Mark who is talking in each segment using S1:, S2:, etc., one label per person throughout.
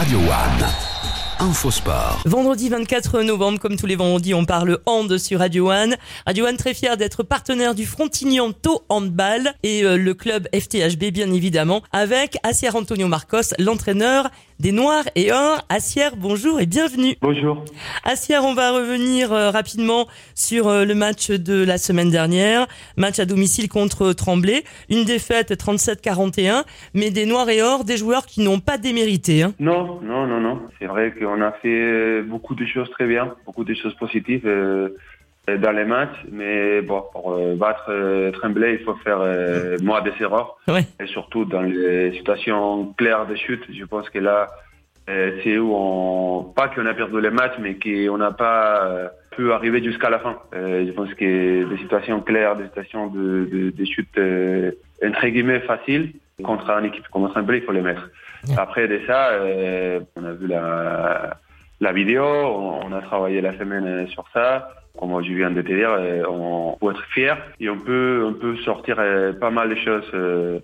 S1: Radio One. Infosport.
S2: Vendredi 24 novembre, comme tous les vendredis, on parle hand sur Radio One. Radio One très fier d'être partenaire du Frontignan Tau Handball et euh, le club FTHB bien évidemment avec Assier Antonio Marcos, l'entraîneur des Noirs et Or. Assier, bonjour et bienvenue.
S3: Bonjour.
S2: Assier, on va revenir euh, rapidement sur euh, le match de la semaine dernière, match à domicile contre Tremblay, une défaite 37-41, mais des Noirs et Or, des joueurs qui n'ont pas démérité. Hein.
S3: Non, non, non, non. C'est vrai qu'on a fait beaucoup de choses très bien, beaucoup de choses positives euh, dans les matchs, mais bon, pour euh, battre euh, Tremblay, il faut faire euh, moins des erreurs,
S2: Ouais.
S3: et surtout dans les situations claires de chute. Je pense que là, euh, c'est où on, pas qu'on a perdu les matchs, mais qu'on n'a pas euh, pu arriver jusqu'à la fin. Euh, je pense que des situations claires, des situations de, de, de chute euh, entre guillemets faciles contre une équipe comme Tremblay, il faut les mettre. Après de ça, euh, on a vu la, la vidéo, on, on a travaillé la semaine euh, sur ça. Comme je viens de te dire, euh, on peut être fier et on peut, on peut sortir euh, pas mal de choses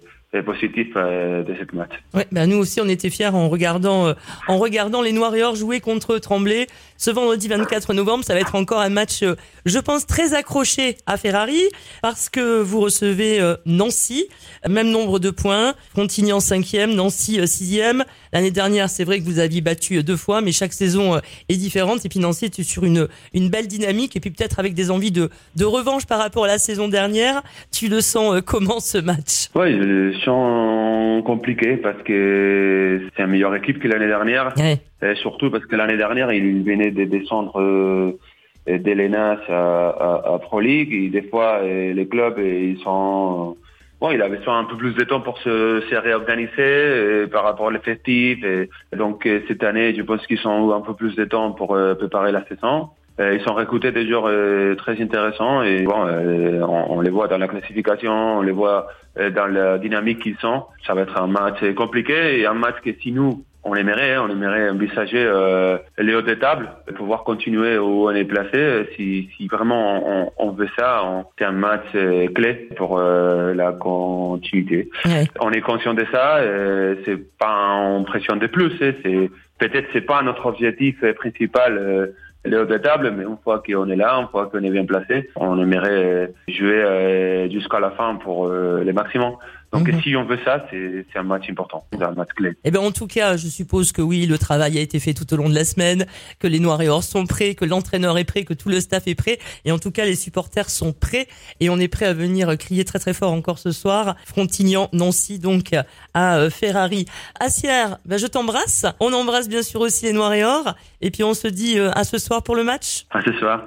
S3: euh, euh, de cette match.
S2: Ouais, bah nous aussi on était fiers en regardant euh, en regardant les Noirs et Or jouer contre Tremblay. Ce vendredi 24 novembre, ça va être encore un match, euh, je pense, très accroché à Ferrari parce que vous recevez euh, Nancy, même nombre de points, Frontignan 5e, Nancy 6e. L'année dernière, c'est vrai que vous aviez battu deux fois, mais chaque saison est différente. Et puis Nancy est sur une une belle dynamique et puis peut-être avec des envies de de revanche par rapport à la saison dernière. Tu le sens comment ce match?
S3: Oui, je le sens compliqué parce que c'est une meilleure équipe que l'année dernière.
S2: Ouais.
S3: Et surtout parce que l'année dernière, il venait de descendre euh, d'Elenas à, à, à Pro League. Et des fois, euh, les clubs, euh, ils sont... Bon, il avait besoin un peu plus de temps pour se, se réorganiser euh, par rapport à l'effectif. Et, donc, cette année, je pense qu'ils ont eu un peu plus de temps pour euh, préparer la saison. Euh, ils sont recrutés des joueurs euh, très intéressants et bon, euh, on, les voit dans la classification, on les voit dans la dynamique qu'ils sont. Ça va être un match compliqué et un match que si nous, on aimerait, hein, on aimerait envisager euh, les hauts des tables, pouvoir continuer où on est placé. Si, si vraiment on, on veut ça, c'est un match euh, clé pour euh, la continuité.
S2: Ouais.
S3: On est conscient de ça. C'est pas en pression de plus. hein, c'est peut-être c'est pas notre objectif euh, principal. Euh, les hauts de table, mais une fois qu'on est là, une fois qu'on est bien placé, on aimerait jouer euh, jusqu'à la fin pour euh, le maximum. Donc
S2: Mhm.
S3: si on veut ça, c'est un match important, c'est un match clé.
S2: Eh ben en tout cas, je suppose que oui, le travail a été fait tout au long de la semaine, que les Noirs et Or sont prêts, que l'entraîneur est prêt, que tout le staff est prêt, et en tout cas les supporters sont prêts, et on est prêt à venir crier très très fort encore ce soir. Frontignan, Nancy donc à euh, Ferrari. Assière, ben je t'embrasse. On embrasse bien sûr aussi les Noirs et Or, et puis on se dit euh, à ce soir pour le match.
S3: À ce soir.